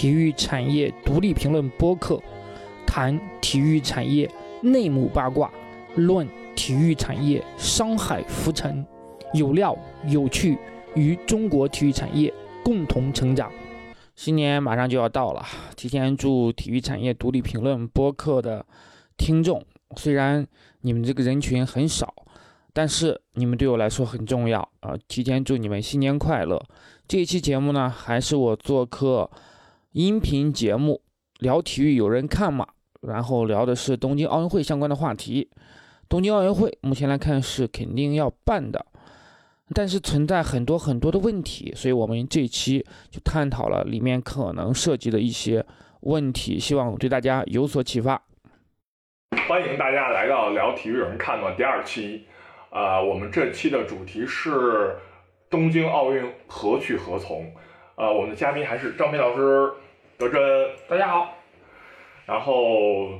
体育产业独立评论播客，谈体育产业内幕八卦，论体育产业商海浮沉，有料有趣，与中国体育产业共同成长。新年马上就要到了，提前祝体育产业独立评论播客的听众，虽然你们这个人群很少，但是你们对我来说很重要啊！提前祝你们新年快乐。这一期节目呢，还是我做客音频节目聊体育，有人看吗？然后聊的是东京奥运会相关的话题。东京奥运会目前来看是肯定要办的。但是存在很多很多的问题，所以我们这期就探讨了里面可能涉及的一些问题，希望对大家有所启发。欢迎大家来到聊体育有人看吗第二期，啊，我们这期的主题是东京奥运何去何从？啊，我们的嘉宾还是张斌老师、德真，大家好。然后，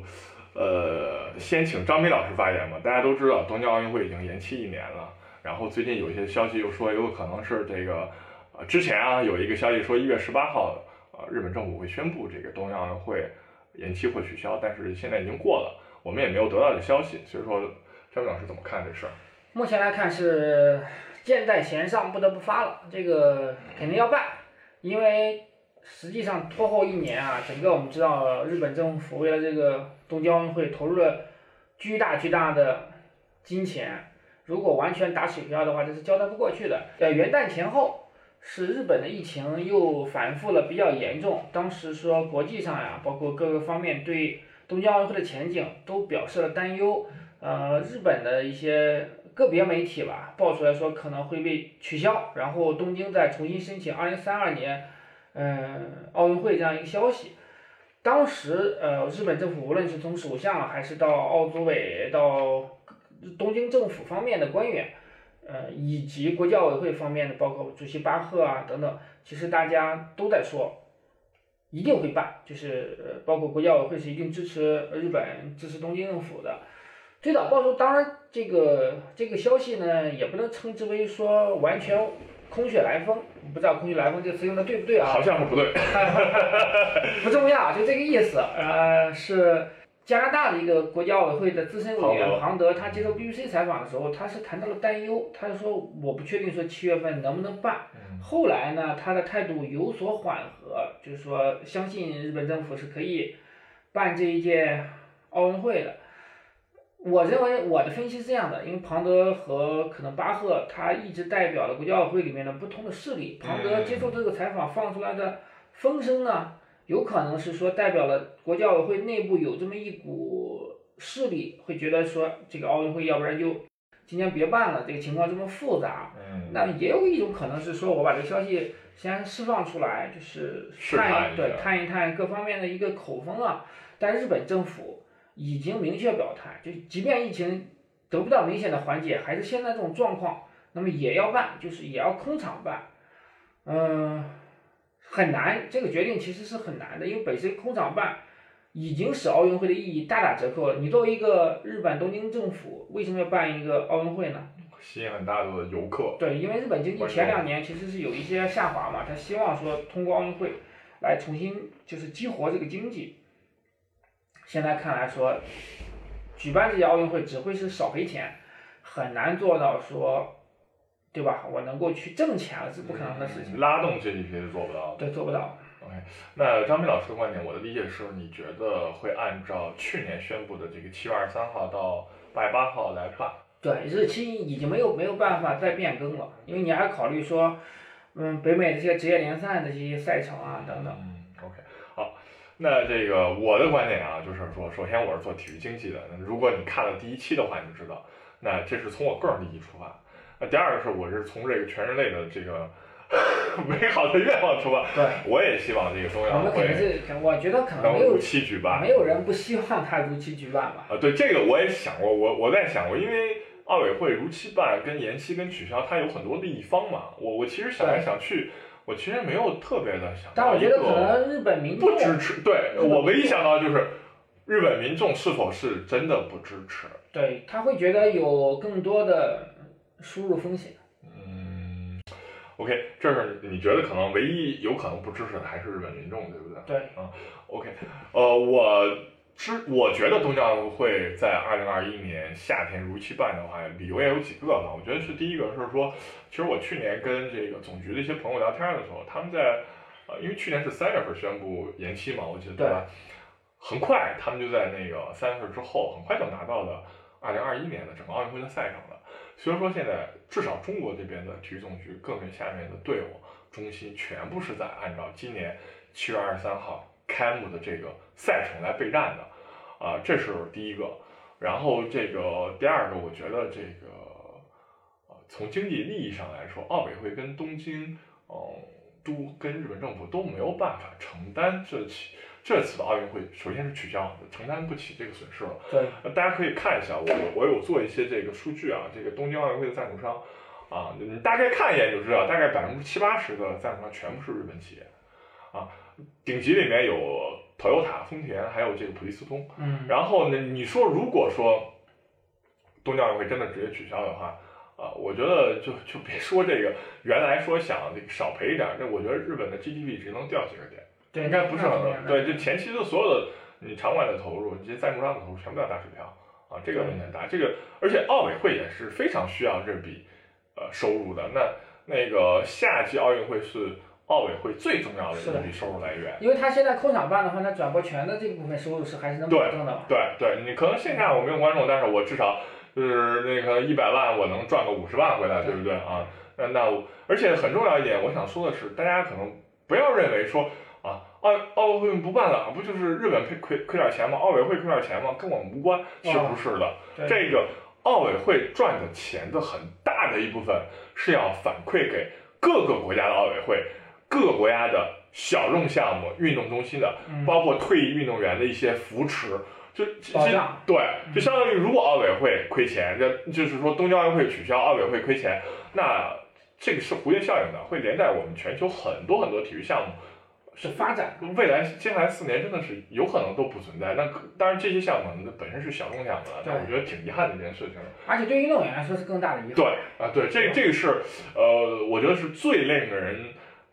呃，先请张斌老师发言吧。大家都知道，东京奥运会已经延期一年了。然后最近有一些消息又说有可能是这个，呃，之前啊有一个消息说一月十八号，呃，日本政府会宣布这个东京奥运会延期或取消，但是现在已经过了，我们也没有得到这消息，所以说张老师怎么看这事儿？目前来看是箭在弦上，不得不发了，这个肯定要办，因为实际上拖后一年啊，整个我们知道日本政府为了这个东京奥运会投入了巨大巨大的金钱。如果完全打水漂的话，这是交代不过去的。呃，元旦前后是日本的疫情又反复了，比较严重。当时说国际上呀，包括各个方面对东京奥运会的前景都表示了担忧。呃，日本的一些个别媒体吧，爆出来说可能会被取消，然后东京再重新申请二零三二年，嗯，奥运会这样一个消息。当时呃，日本政府无论是从首相还是到奥组委到。东京政府方面的官员，呃，以及国际奥委会方面的，包括主席巴赫啊等等，其实大家都在说，一定会办，就是，包括国际奥委会是一定支持日本、支持东京政府的。最早爆出，当然这个这个消息呢，也不能称之为说完全空穴来风，不知道“空穴来风”这个词用的对不对啊？好像是不对，不重要，就这个意思，呃，是。加拿大的一个国家奥委会的资深委员庞德，他接受 BBC 采访的时候，他是谈到了担忧，他说我不确定说七月份能不能办。后来呢，他的态度有所缓和，就是说相信日本政府是可以办这一届奥运会的。我认为我的分析是这样的，因为庞德和可能巴赫他一直代表了国际奥委会里面的不同的势力，庞德接受这个采访放出来的风声呢。有可能是说代表了国际奥委会内部有这么一股势力，会觉得说这个奥运会要不然就今年别办了，这个情况这么复杂。嗯。那也有一种可能是说，我把这个消息先释放出来，就是探对探一探各方面的一个口风啊。但日本政府已经明确表态，就即便疫情得不到明显的缓解，还是现在这种状况，那么也要办，就是也要空场办。嗯。很难，这个决定其实是很难的，因为本身空场办已经使奥运会的意义大打折扣了。你作为一个日本东京政府，为什么要办一个奥运会呢？吸引很大的游客。对，因为日本经济前两年其实是有一些下滑嘛，他希望说通过奥运会来重新就是激活这个经济。现在看来说，举办这些奥运会只会是少赔钱，很难做到说。对吧？我能够去挣钱了，是不可能的事情。拉动 GDP 是做不到的。对，做不到。OK，那张斌老师的观点，我的理解是，你觉得会按照去年宣布的这个七月二十三号到八月八号来办？对，日期已经没有没有办法再变更了，因为你还考虑说，嗯，北美这些职业联赛的这些赛程啊等等。那这个我的观点啊，就是说，首先我是做体育经济的，如果你看了第一期的话，你就知道，那这是从我个人利益出发。那第二个是，我是从这个全人类的这个 美好的愿望出发。对，我也希望这个中央会。我们肯定是，我觉得可能没有如期举办。没有人不希望它如期举办吧？啊，对，这个我也想过，我我在想过，因为奥委会如期办跟延期跟取消，它有很多利益方嘛。我我其实想来想去，我其实没有特别的想。但我觉得可能日本民众不支持。对我唯一想到就是日本民众是否是真的不支持？对他会觉得有更多的。输入风险。嗯，OK，这是你觉得可能唯一有可能不支持的还是日本民众，对不对？对。嗯，OK，呃，我支我觉得东京奥运会在二零二一年夏天如期办的话，理由也有几个吧。我觉得是第一个是说，其实我去年跟这个总局的一些朋友聊天的时候，他们在呃，因为去年是三月份宣布延期嘛，我记得对吧？很快他们就在那个三月份之后，很快就拿到了二零二一年的整个奥运会的赛程了。虽然说现在至少中国这边的体育总局各面下面的队伍中心全部是在按照今年七月二十三号开幕的这个赛程来备战的，啊，这是第一个。然后这个第二个，我觉得这个呃，从经济利益上来说，奥委会跟东京，嗯，都跟日本政府都没有办法承担这起。这次的奥运会首先是取消，承担不起这个损失了。对，大家可以看一下，我我有做一些这个数据啊，这个东京奥运会的赞助商啊，你大概看一眼就知道，大概百分之七八十的赞助商全部是日本企业啊，顶级里面有 Toyota、丰田，还有这个普利司通。嗯。然后呢，你说如果说东京奥运会真的直接取消的话，啊，我觉得就就别说这个，原来说想这个少赔一点，那我觉得日本的 GDP 只能掉几个点。对，应该不是很多。对，就前期的所有的你场馆的投入，这些赞助商的投入，全部要打水漂啊，这个问题很大。这个，而且奥委会也是非常需要这笔呃收入的。那那个夏季奥运会是奥委会最重要的一笔收入来源，因为他现在空场办的话，那转播权的这部分收入是还是能保证的。对对，你可能线下我没有观众，但是我至少就是那个一百万，我能赚个五十万回来，对不对啊？那那而且很重要一点，我想说的是，大家可能不要认为说。啊，奥奥运会不办了，不就是日本亏亏亏点钱吗？奥委会亏点钱吗？跟我们无关，其实不是的。这个奥委会赚的钱的很大的一部分是要反馈给各个国家的奥委会、各个国家的小众项目运动中心的，包括退役运动员的一些扶持，就保障。对，就相当于如果奥委会亏钱，就就是说东京奥运会取消，奥委会亏钱，那这个是蝴蝶效应的，会连带我们全球很多很多体育项目。是发展，未来接下来四年真的是有可能都不存在。那当然这些项目本身是小众项目了，但我觉得挺遗憾的一件事情。而且对运动员来说是更大的遗憾。对啊，对，这这个是呃，我觉得是最令人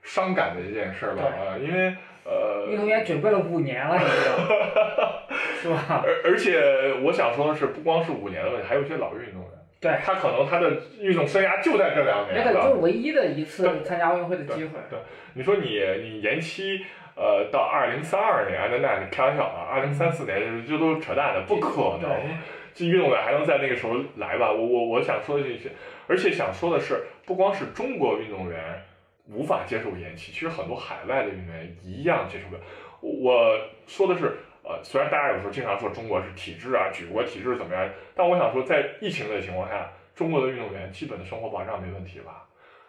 伤感的一件事吧啊，因为呃，运动员准备了五年了，你知道是吧？而而且我想说的是，不光是五年的问题，还有一些老运动员。对他可能他的运动生涯就在这两年，那个就唯一的一次参加奥运会的机会。对，你说你你延期呃到二零三二年，那那你开玩笑啊，二零三四年这都是扯淡的，不可能。这运动员还能在那个时候来吧？我我我想说的这些，而且想说的是，不光是中国运动员无法接受延期，其实很多海外的运动员一样接受不了。我说的是。呃，虽然大家有时候经常说中国是体制啊，举国体制怎么样，但我想说，在疫情的情况下，中国的运动员基本的生活保障没问题吧？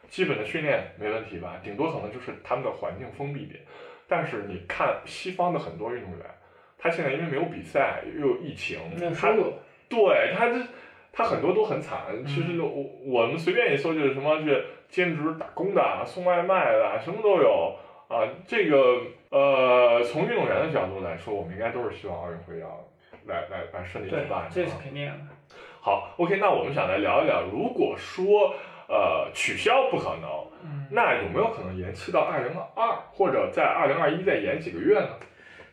基本的训练没问题吧？顶多可能就是他们的环境封闭点。但是你看西方的很多运动员，他现在因为没有比赛，又有疫情，他对他这他很多都很惨。其实我我们随便一说就是什么，是兼职打工的、送外卖的，什么都有。啊，这个呃，从运动员的角度来说，我们应该都是希望奥运会要来来来顺利举办。这是肯定的。好，OK，那我们想来聊一聊，如果说呃取消不可能，那有没有可能延期到二零二，或者在二零二一再延几个月呢？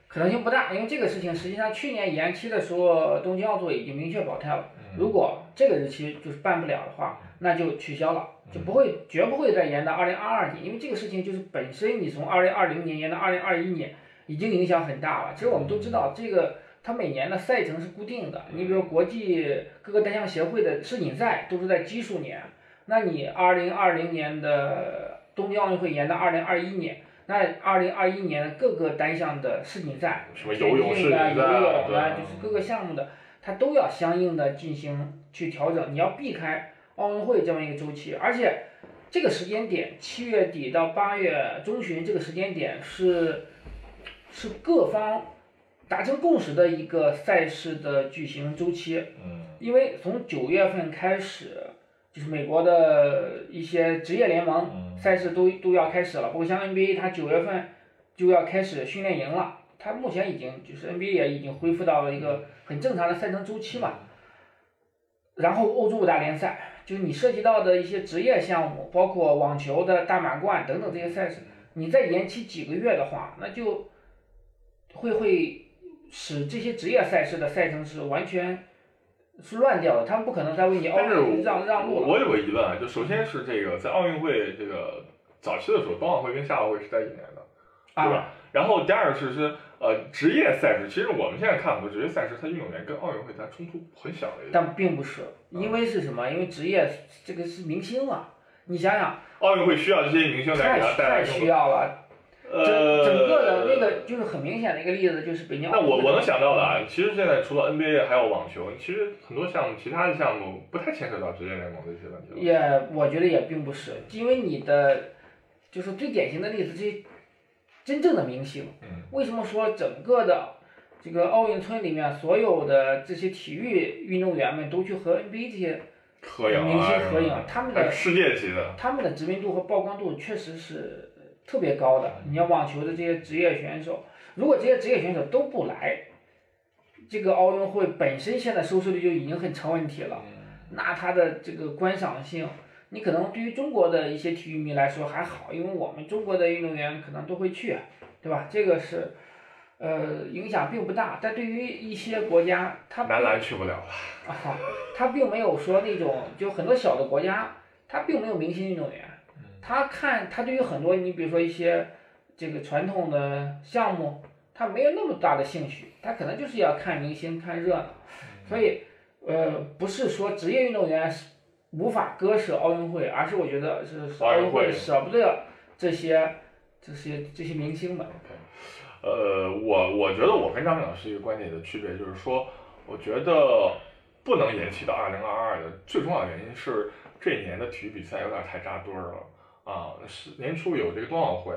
可能性不大，因为这个事情实际上去年延期的时候，东京奥组委已经明确表态了，如果这个日期就是办不了的话，那就取消了。就不会，绝不会再延到二零二二年，因为这个事情就是本身你从二零二零年延到二零二一年，已经影响很大了。其实我们都知道，这个它每年的赛程是固定的。你比如国际各个单项协会的世锦赛都是在基数年，那你二零二零年的东京奥运会延到二零二一年，那二零二一年各个单项的世锦赛，什么游泳、游泳啊，就是各个项目的，它都要相应的进行去调整，你要避开。奥运会这么一个周期，而且这个时间点，七月底到八月中旬这个时间点是是各方达成共识的一个赛事的举行周期。嗯。因为从九月份开始，就是美国的一些职业联盟赛事都都要开始了，包括像 NBA，它九月份就要开始训练营了。它目前已经就是 NBA 也已经恢复到了一个很正常的赛程周期嘛。然后欧洲五大联赛。就是你涉及到的一些职业项目，包括网球的大满贯等等这些赛事，你再延期几个月的话，那就会会使这些职业赛事的赛程是完全是乱掉的，他们不可能再为你奥运让让路了。我有个疑问啊，就首先是这个在奥运会这个早期的时候，冬奥会跟夏奥会是在一年的，对啊，吧？然后第二是是呃职业赛事，其实我们现在看很多职业赛事，它运动员跟奥运会它冲突很小的一个。但并不是，因为是什么？因为职业这个是明星啊，你想想，奥运会需要这些明星来太给他带来太需要了。整呃，整个的那个就是很明显的一个例子，就是北京奥运那我我能想到的啊，其实现在除了 NBA 还有网球，其实很多项目其他的项目不太牵扯到职业联盟的一些问题了。也我觉得也并不是，因为你的就是最典型的例子，这些真正的明星，嗯为什么说整个的这个奥运村里面所有的这些体育运动员们都去和 NBA 这些合影啊，明星合影他们的世界级的。他们的知名度和曝光度确实是特别高的。你像网球的这些职业选手，如果这些职业选手都不来，这个奥运会本身现在收视率就已经很成问题了。那他的这个观赏性，你可能对于中国的一些体育迷来说还好，因为我们中国的运动员可能都会去，对吧？这个是，呃，影响并不大。但对于一些国家，他男篮去不了了。啊，他并没有说那种，就很多小的国家，他并没有明星运动员，他看他对于很多你比如说一些这个传统的项目，他没有那么大的兴趣，他可能就是要看明星看热闹，所以呃不是说职业运动员是无法割舍奥运会，而是我觉得是是奥运会会舍不得这些这些这些明星们，呃，我我觉得我跟张明老师一个观点的区别就是说，我觉得不能延期到二零二二的最重要的原因是这一年的体育比赛有点太扎堆儿了。啊，是年初有这个冬奥会，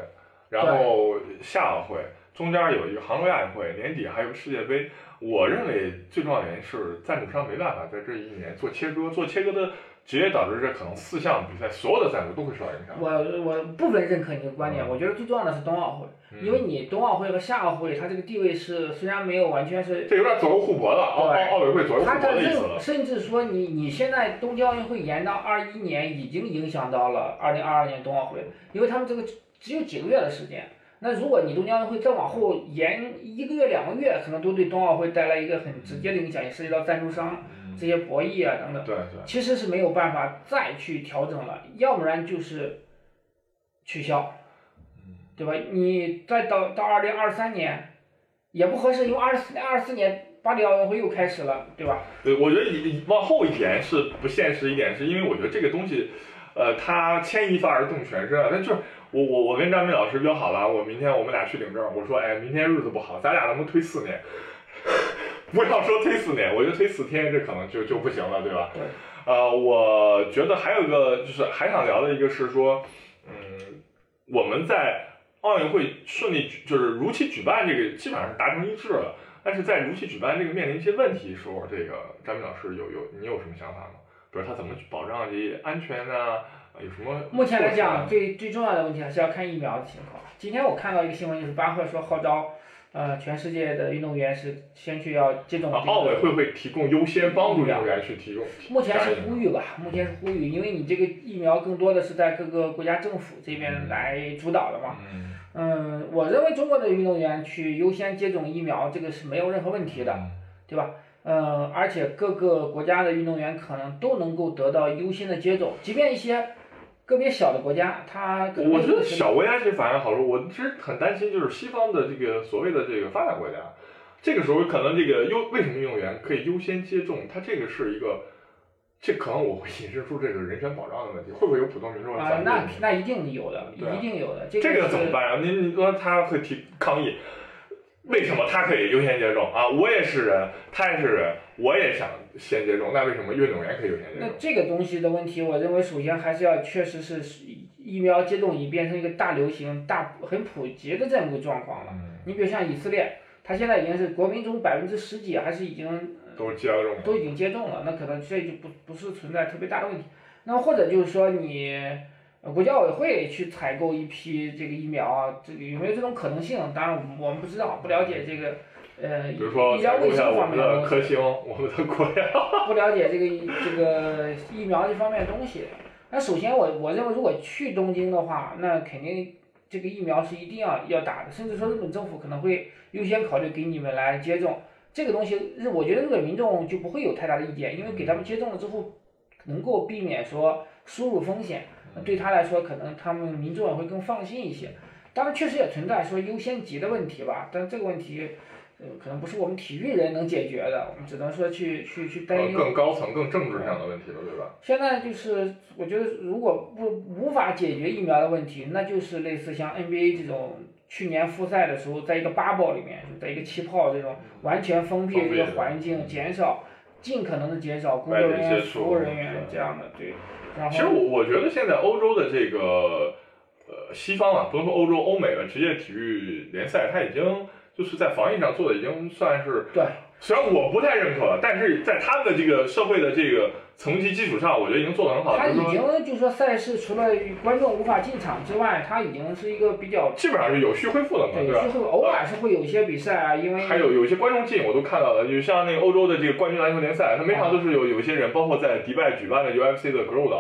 然后夏奥会，中间有一个杭州亚运会，年底还有个世界杯。我认为最重要的原因是赞助商没办法在这一年做切割，做切割的直接导致这可能四项比赛所有的赞助都会受到影响。我我部分认可你的观点，嗯我觉得最重要的是冬奥会。嗯因为你冬奥会和夏奥会，它这个地位是虽然没有完全是，这有点左右互搏了，奥对奥奥委会左右互搏的意思了。甚至说你你现在东京奥运会延到二一年，已经影响到了二零二二年冬奥会，因为他们这个只有几个月的时间。那如果你东京奥运会再往后延一个月两个月，可能都对冬奥会带来一个很直接的影响，也涉及到赞助商这些博弈啊等等。对对，其实是没有办法再去调整了，要不然就是取消，对吧？你再到到二零二三年也不合适，因为二四二四年巴黎奥运会又开始了，对吧？对，我觉得你往后一点是不现实一点，是因为我觉得这个东西，呃，它牵一发而动全身啊。那就是我我我跟张明老师约好了，我明天我们俩去领证。我说，哎，明天日子不好，咱俩能不能推四年？不要说推四年，我觉得推四天这可能就就不行了，对吧？对。呃，我觉得还有一个就是还想聊的一个是说，嗯，我们在奥运会顺利举就是如期举办这个基本上是达成一致了。但是在如期举办这个面临一些问题的时候，这个张明老师有有你有什么想法吗？比如他怎么去保障这些安全呢？呃有什么？目前来讲，，最最重要的问题还是要看疫苗的情况。今天我看到一个新闻，就是巴赫说号召，呃，全世界的运动员是先去要接种啊这，个。奥委会会提供优先帮助运动员去提供。目前是呼吁吧，目前是呼吁，因为你这个疫苗更多的是在各个国家政府这边来主导的嘛。嗯嗯，我认为中国的运动员去优先接种疫苗，这个是没有任何问题的，嗯对吧？呃，而且各个国家的运动员可能都能够得到优先的接种，即便一些个别小的国家，它可能我觉得小国家其实反而好说，我其实很担心就是西方的这个所谓的这个发达国家，这个时候可能这个优为什么运动员可以优先接种，它这个是一个，这可能我会引申出这个人权保障的问题，会不会有普通民众啊？那那一定有的，一定有的。这这个怎么办啊？您您说他会提抗议，为什么他可以优先接种啊？我也是人，他也是人，我也想先接种，那为什么运动员可以优先接种？那这个东西的问题，我认为首先还是要确实是疫苗接种已变成一个大流行、大很普及的这么一个状况了。嗯，你比如像以色列，它现在已经是国民中百分之十几，还是已经都接种了？都已经接种了，那可能这就不不是存在特别大的问题。那么或者就是说你呃国家奥委会去采购一批这个疫苗啊，这个有没有这种可能性？当然我们不知道，不了解这个呃比如说医疗卫生方面的东西，科兴，我们的国药，不了解这个这个疫苗这方面的东西。那首先我我认为，如果去东京的话，那肯定这个疫苗是一定要要打的，甚至说日本政府可能会优先考虑给你们来接种这个东西。日我觉得日本民众就不会有太大的意见，因为给他们接种了之后，能够避免说输入风险，对他来说可能他们民众也会更放心一些。当然，确实也存在说优先级的问题吧，但这个问题。呃，可能不是我们体育人能解决的，我们只能说去去去担忧更高层、更政治上的问题了，对吧？现在就是我觉得，如果不无法解决疫苗的问题，那就是类似像 NBA 这种去年复赛的时候，在一个 bubble 里面，就在一个气泡这种完全封闭的一个环境，减少尽可能的减少工作人员、服务人员这样的对。然后，其实我我觉得现在欧洲的这个呃西方啊，不能说欧洲、欧美的职业体育联赛，它已经。就是在防疫上做的已经算是对，虽然我不太认可，但是在他们的这个社会的这个层级基础上，我觉得已经做得很好。他已经就是说赛事除了观众无法进场之外，他已经是一个比较基本上是有序恢复了嘛，对吧？偶尔是会有一些比赛啊，因为还有有一些观众进我都看到了，就像那个欧洲的这个冠军篮球联赛，他每场都是有有一些人，包括在迪拜举办的 UFC 的 Grow 的。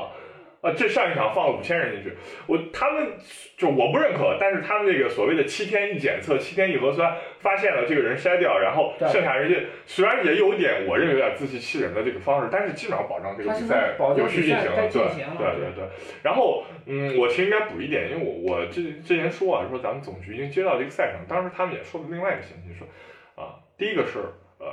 啊，这上一场放了五千人进去，我他们就我不认可，但是他们那个所谓的七天一检测、七天一核酸，发现了这个人筛掉，然后剩下人家虽然也有点我认为有点自欺欺人的这个方式，但是基本上保障这个比赛有序进行了，对对对对。然后嗯，我其实应该补一点，因为我我之之前说啊，说咱们总局已经接到这个赛程，当时他们也说了另外一个信息，说啊，第一个是呃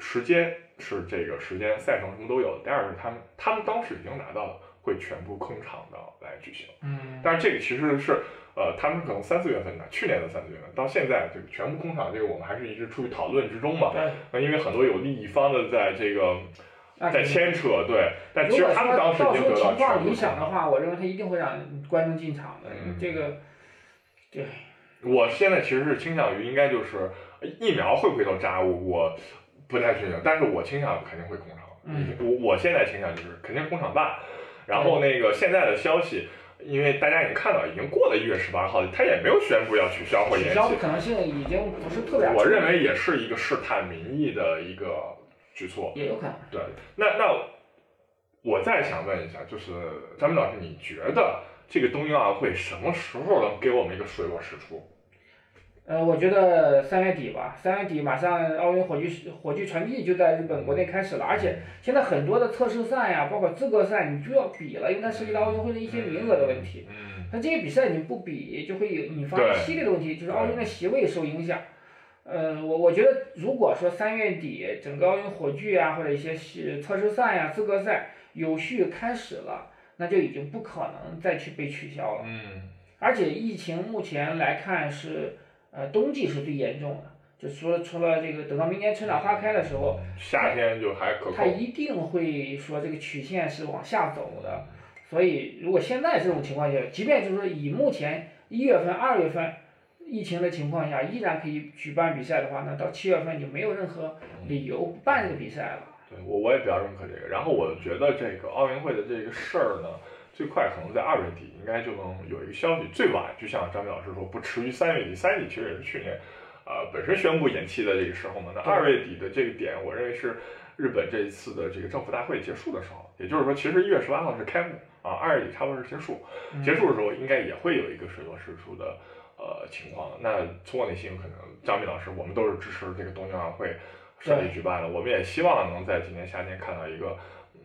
时间是这个时间赛程什么都有，第二个是他们他们当时已经拿到了。会全部空场的来举行，嗯，但是这个其实是，呃，他们可能三四月份的，去年的三四月份，到现在这个全部空场，这个我们还是一直处于讨论之中嘛，对，那因为很多有利益方的在这个在牵扯，对，但其实他们当时已经得到情况理想的话，我认为他一定会让观众进场的，这个，对，我现在其实是倾向于应该就是疫苗会不会都扎，我我不太确定，但是我倾向肯定会空场，嗯，我我现在倾向就是肯定空场办。然后那个现在的消息，因为大家已经看到，已经过了一月十八号，他也没有宣布要取消或延期。取消的可能性已经不是特别。我认为也是一个试探民意的一个举措。也有可能。对，那那我再想问一下，就是张明老师，你觉得这个东京奥运会什么时候能给我们一个水落石出？呃，我觉得三月底吧，三月底马上奥运火炬火炬传递就在日本国内开始了，而且现在很多的测试赛呀，包括资格赛，你就要比了，因为它涉及到奥运会的一些名额的问题。嗯。那这些比赛你不比，就会有引发一系列的问题，就是奥运的席位受影响。呃，我我觉得如果说三月底整个奥运火炬啊，或者一些测试赛呀、资格赛有序开始了，那就已经不可能再去被取消了。嗯。而且疫情目前来看是。呃，冬季是最严重的，就说除了这个，等到明年春暖花开的时候，夏天就还可。它一定会说这个曲线是往下走的，所以如果现在这种情况下，即便就是说以目前一月份、二月份疫情的情况下，依然可以举办比赛的话，那到七月份就没有任何理由不办这个比赛了。对我我也比较认可这个，然后我觉得这个奥运会的这个事儿呢。最快可能在二月底，应该就能有一个消息。最晚就像张明老师说，不迟于三月底。三月底其实也是去年，呃，本身宣布延期的这个时候嘛。那二月底的这个点，我认为是日本这一次的这个政府大会结束的时候。也就是说，其实一月十八号是开幕啊，二月底差不多是结束。结束的时候，应该也会有一个水落石出的呃情况。那从我内心可能，张明老师，我们都是支持这个东京奥运会顺利举办的。我们也希望能在今年夏天看到一个嗯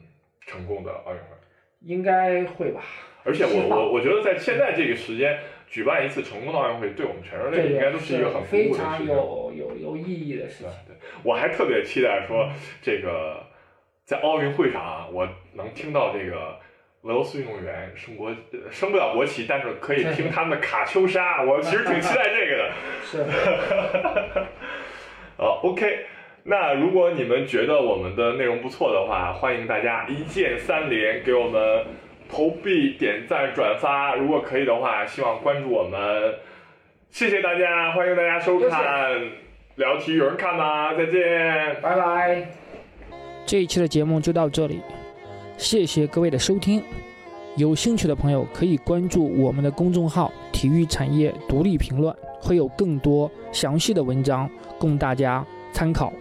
成功的奥运会。应该会吧，而且我我我觉得在现在这个时间举办一次成功的奥运会，对我们全人类应该都是一个很非常有有有意义的事情。对，我还特别期待说这个在奥运会上啊，我能听到这个俄罗斯运动员升国升不了国旗，但是可以听 他们的卡秋莎，我其实挺期待这个的。是。好，OK。那如果你们觉得我们的内容不错的话，欢迎大家一键三连，给我们投币、点赞、转发。如果可以的话，希望关注我们。谢谢大家，欢迎大家收看聊体育，有人看吗？再见，拜拜。这一期的节目就到这里，谢谢各位的收听。有兴趣的朋友可以关注我们的公众号“体育产业独立评论”，会有更多详细的文章。供大家参考。